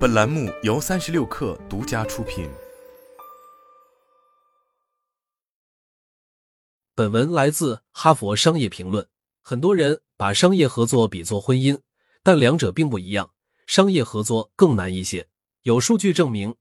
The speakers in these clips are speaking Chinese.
本栏目由三十六氪独家出品。本文来自《哈佛商业评论》。很多人把商业合作比作婚姻，但两者并不一样。商业合作更难一些。有数据证明，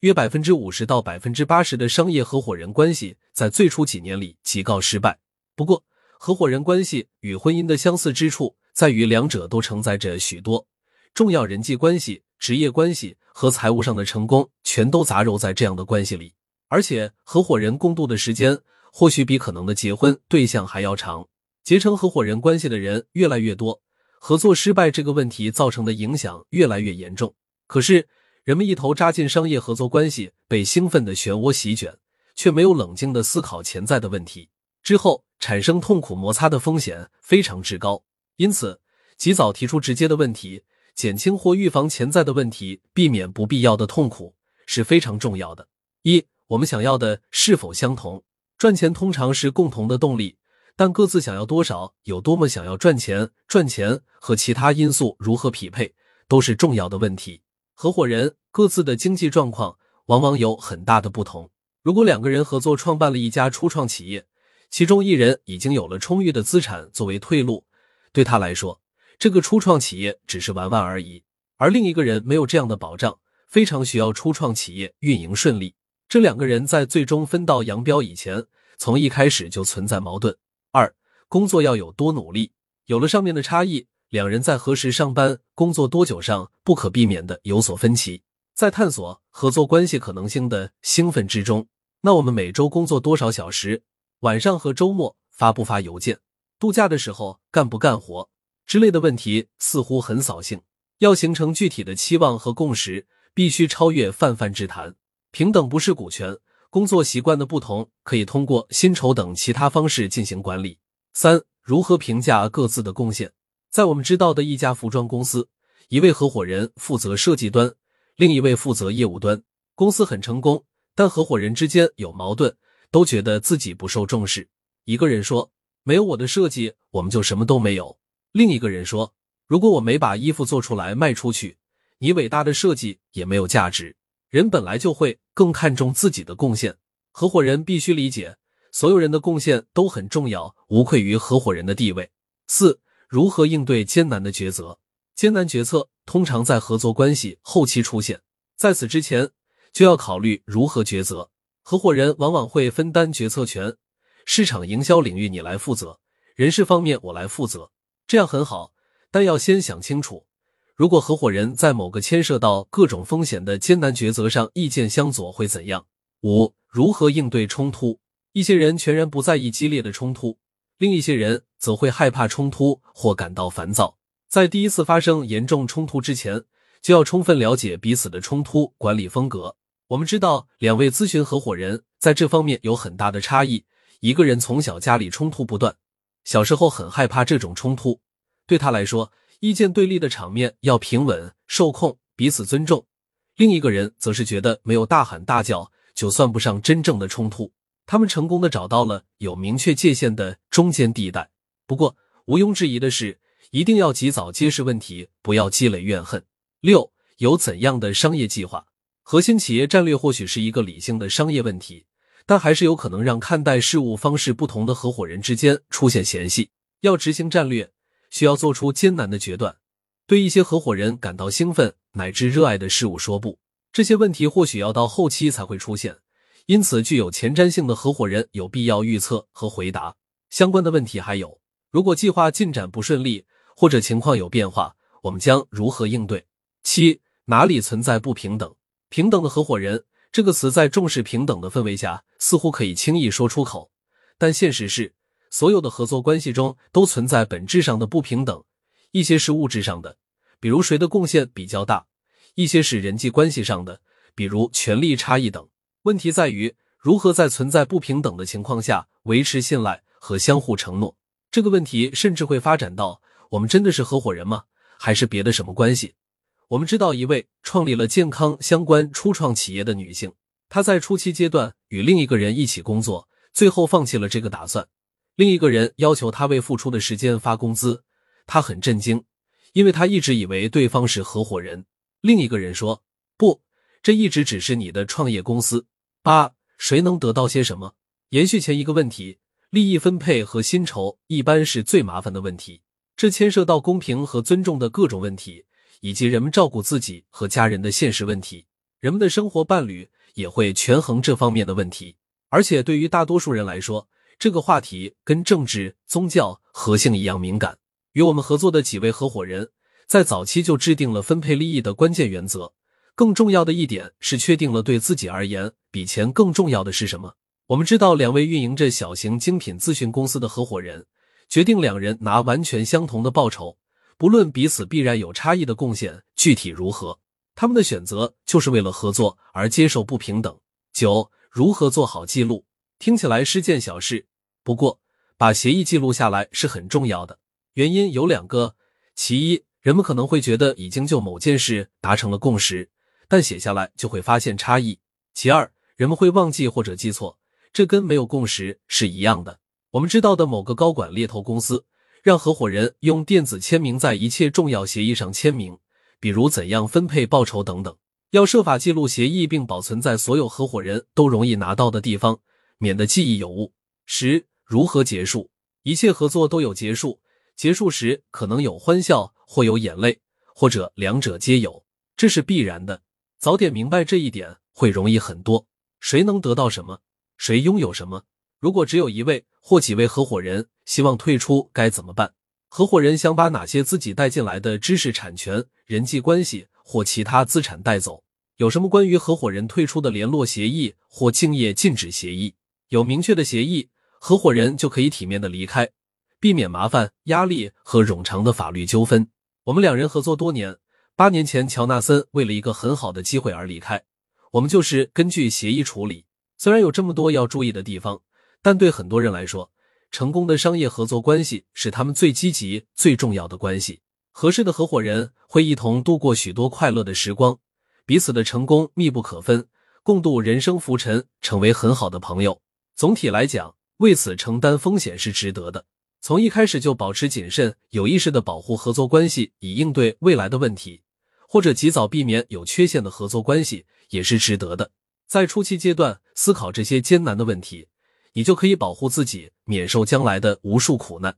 约百分之五十到百分之八十的商业合伙人关系在最初几年里即告失败。不过，合伙人关系与婚姻的相似之处在于，两者都承载着许多重要人际关系。职业关系和财务上的成功，全都杂糅在这样的关系里，而且合伙人共度的时间，或许比可能的结婚对象还要长。结成合伙人关系的人越来越多，合作失败这个问题造成的影响越来越严重。可是，人们一头扎进商业合作关系，被兴奋的漩涡席卷，却没有冷静的思考潜在的问题，之后产生痛苦摩擦的风险非常之高。因此，及早提出直接的问题。减轻或预防潜在的问题，避免不必要的痛苦是非常重要的。一，我们想要的是否相同？赚钱通常是共同的动力，但各自想要多少，有多么想要赚钱，赚钱和其他因素如何匹配，都是重要的问题。合伙人各自的经济状况往往有很大的不同。如果两个人合作创办了一家初创企业，其中一人已经有了充裕的资产作为退路，对他来说。这个初创企业只是玩玩而已，而另一个人没有这样的保障，非常需要初创企业运营顺利。这两个人在最终分道扬镳以前，从一开始就存在矛盾。二，工作要有多努力，有了上面的差异，两人在何时上班、工作多久上不可避免的有所分歧。在探索合作关系可能性的兴奋之中，那我们每周工作多少小时？晚上和周末发不发邮件？度假的时候干不干活？之类的问题似乎很扫兴。要形成具体的期望和共识，必须超越泛泛之谈。平等不是股权，工作习惯的不同可以通过薪酬等其他方式进行管理。三、如何评价各自的贡献？在我们知道的一家服装公司，一位合伙人负责设计端，另一位负责业务端。公司很成功，但合伙人之间有矛盾，都觉得自己不受重视。一个人说：“没有我的设计，我们就什么都没有。”另一个人说：“如果我没把衣服做出来卖出去，你伟大的设计也没有价值。人本来就会更看重自己的贡献。合伙人必须理解，所有人的贡献都很重要，无愧于合伙人的地位。”四、如何应对艰难的抉择？艰难决策通常在合作关系后期出现，在此之前就要考虑如何抉择。合伙人往往会分担决策权，市场营销领域你来负责，人事方面我来负责。这样很好，但要先想清楚，如果合伙人在某个牵涉到各种风险的艰难抉择上意见相左会怎样？五、如何应对冲突？一些人全然不在意激烈的冲突，另一些人则会害怕冲突或感到烦躁。在第一次发生严重冲突之前，就要充分了解彼此的冲突管理风格。我们知道，两位咨询合伙人在这方面有很大的差异。一个人从小家里冲突不断。小时候很害怕这种冲突，对他来说，意见对立的场面要平稳、受控、彼此尊重。另一个人则是觉得没有大喊大叫就算不上真正的冲突。他们成功的找到了有明确界限的中间地带。不过，毋庸置疑的是，一定要及早揭示问题，不要积累怨恨。六，有怎样的商业计划？核心企业战略或许是一个理性的商业问题。但还是有可能让看待事物方式不同的合伙人之间出现嫌隙。要执行战略，需要做出艰难的决断。对一些合伙人感到兴奋乃至热爱的事物说不，这些问题或许要到后期才会出现。因此，具有前瞻性的合伙人有必要预测和回答相关的问题。还有，如果计划进展不顺利或者情况有变化，我们将如何应对？七，哪里存在不平等？平等的合伙人。这个词在重视平等的氛围下，似乎可以轻易说出口，但现实是，所有的合作关系中都存在本质上的不平等。一些是物质上的，比如谁的贡献比较大；一些是人际关系上的，比如权力差异等。问题在于如何在存在不平等的情况下维持信赖和相互承诺。这个问题甚至会发展到：我们真的是合伙人吗？还是别的什么关系？我们知道一位创立了健康相关初创企业的女性，她在初期阶段与另一个人一起工作，最后放弃了这个打算。另一个人要求她为付出的时间发工资，她很震惊，因为她一直以为对方是合伙人。另一个人说：“不，这一直只是你的创业公司。八，谁能得到些什么？延续前一个问题，利益分配和薪酬一般是最麻烦的问题，这牵涉到公平和尊重的各种问题，以及人们照顾自己和家人的现实问题。人们的生活伴侣也会权衡这方面的问题。而且对于大多数人来说，这个话题跟政治、宗教、和性一样敏感。与我们合作的几位合伙人，在早期就制定了分配利益的关键原则。更重要的一点是，确定了对自己而言比钱更重要的是什么。我们知道，两位运营着小型精品咨询公司的合伙人，决定两人拿完全相同的报酬，不论彼此必然有差异的贡献具体如何，他们的选择就是为了合作而接受不平等。九。如何做好记录？听起来是件小事，不过把协议记录下来是很重要的。原因有两个：其一，人们可能会觉得已经就某件事达成了共识，但写下来就会发现差异；其二，人们会忘记或者记错，这跟没有共识是一样的。我们知道的某个高管猎头公司，让合伙人用电子签名在一切重要协议上签名，比如怎样分配报酬等等。要设法记录协议，并保存在所有合伙人都容易拿到的地方，免得记忆有误。十、如何结束？一切合作都有结束，结束时可能有欢笑，或有眼泪，或者两者皆有，这是必然的。早点明白这一点会容易很多。谁能得到什么？谁拥有什么？如果只有一位或几位合伙人希望退出，该怎么办？合伙人想把哪些自己带进来的知识产权、人际关系或其他资产带走？有什么关于合伙人退出的联络协议或竞业禁止协议？有明确的协议，合伙人就可以体面的离开，避免麻烦、压力和冗长的法律纠纷。我们两人合作多年，八年前乔纳森为了一个很好的机会而离开，我们就是根据协议处理。虽然有这么多要注意的地方，但对很多人来说，成功的商业合作关系是他们最积极、最重要的关系。合适的合伙人会一同度过许多快乐的时光。彼此的成功密不可分，共度人生浮沉，成为很好的朋友。总体来讲，为此承担风险是值得的。从一开始就保持谨慎，有意识的保护合作关系，以应对未来的问题，或者及早避免有缺陷的合作关系，也是值得的。在初期阶段思考这些艰难的问题，你就可以保护自己免受将来的无数苦难。